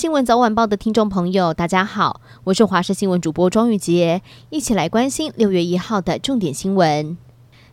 新闻早晚报的听众朋友，大家好，我是华视新闻主播庄玉杰，一起来关心六月一号的重点新闻。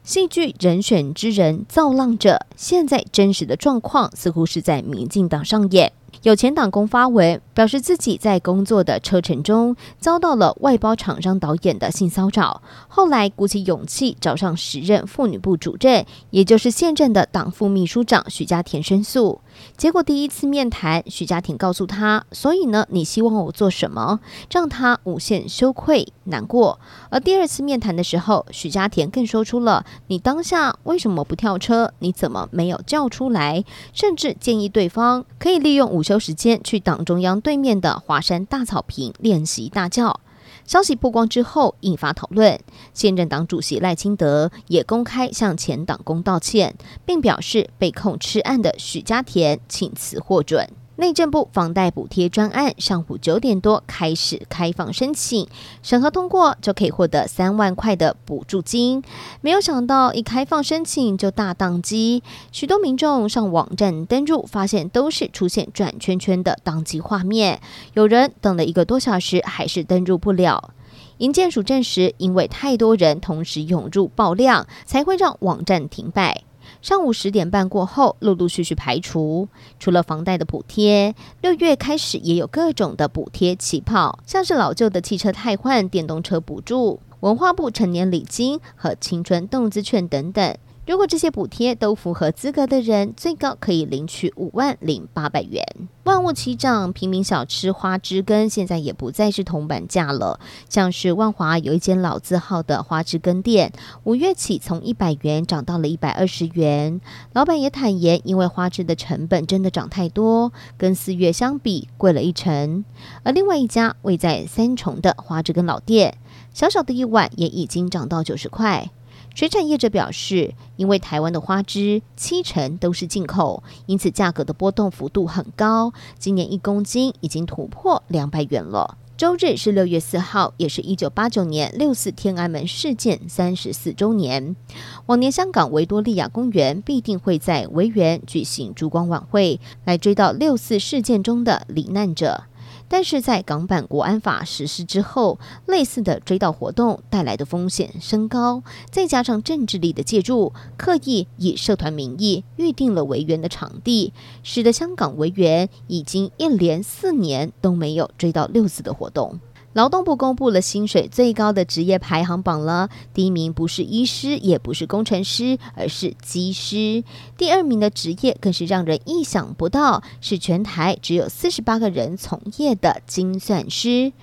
戏剧《人选之人造浪者》，现在真实的状况似乎是在民进党上演。有前党工发文表示，自己在工作的车程中遭到了外包厂商导演的性骚扰，后来鼓起勇气找上时任妇女部主任，也就是现任的党副秘书长许家田申诉。结果第一次面谈，许家田告诉他：“所以呢，你希望我做什么？”让他无限羞愧难过。而第二次面谈的时候，许家田更说出了：“你当下为什么不跳车？你怎么没有叫出来？”甚至建议对方可以利用午抽时间去党中央对面的华山大草坪练习大叫。消息曝光之后，引发讨论。现任党主席赖清德也公开向前党工道歉，并表示被控吃案的许家田请辞获准。内政部房贷补贴专案上午九点多开始开放申请，审核通过就可以获得三万块的补助金。没有想到一开放申请就大宕机，许多民众上网站登入，发现都是出现转圈圈的宕机画面，有人等了一个多小时还是登入不了。营建署证实，因为太多人同时涌入爆量，才会让网站停摆。上午十点半过后，陆陆续续排除。除了房贷的补贴，六月开始也有各种的补贴起跑，像是老旧的汽车汰换、电动车补助、文化部成年礼金和青春动资券等等。如果这些补贴都符合资格的人，最高可以领取五万零八百元。万物齐涨，平民小吃花枝羹现在也不再是铜板价了。像是万华有一间老字号的花枝羹店，五月起从一百元涨到了一百二十元。老板也坦言，因为花枝的成本真的涨太多，跟四月相比贵了一成。而另外一家位在三重的花枝羹老店，小小的一碗也已经涨到九十块。水产业者表示，因为台湾的花枝七成都是进口，因此价格的波动幅度很高。今年一公斤已经突破两百元了。周日是六月四号，也是一九八九年六四天安门事件三十四周年。往年香港维多利亚公园必定会在维园举行烛光晚会，来追悼六四事件中的罹难者。但是在港版国安法实施之后，类似的追悼活动带来的风险升高，再加上政治力的借助，刻意以社团名义预定了维园的场地，使得香港维园已经一连四年都没有追悼六四的活动。劳动部公布了薪水最高的职业排行榜了，第一名不是医师，也不是工程师，而是机师。第二名的职业更是让人意想不到，是全台只有四十八个人从业的精算师。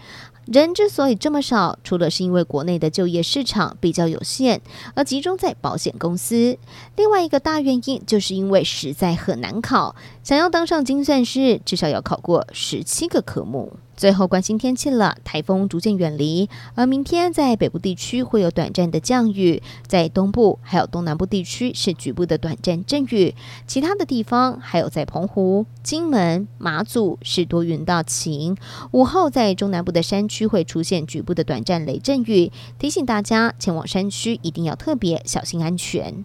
人之所以这么少，除了是因为国内的就业市场比较有限，而集中在保险公司，另外一个大原因就是因为实在很难考，想要当上精算师，至少要考过十七个科目。最后关心天气了，台风逐渐远离，而明天在北部地区会有短暂的降雨，在东部还有东南部地区是局部的短暂阵雨，其他的地方还有在澎湖、金门、马祖是多云到晴。午后在中南部的山区会出现局部的短暂雷阵雨，提醒大家前往山区一定要特别小心安全。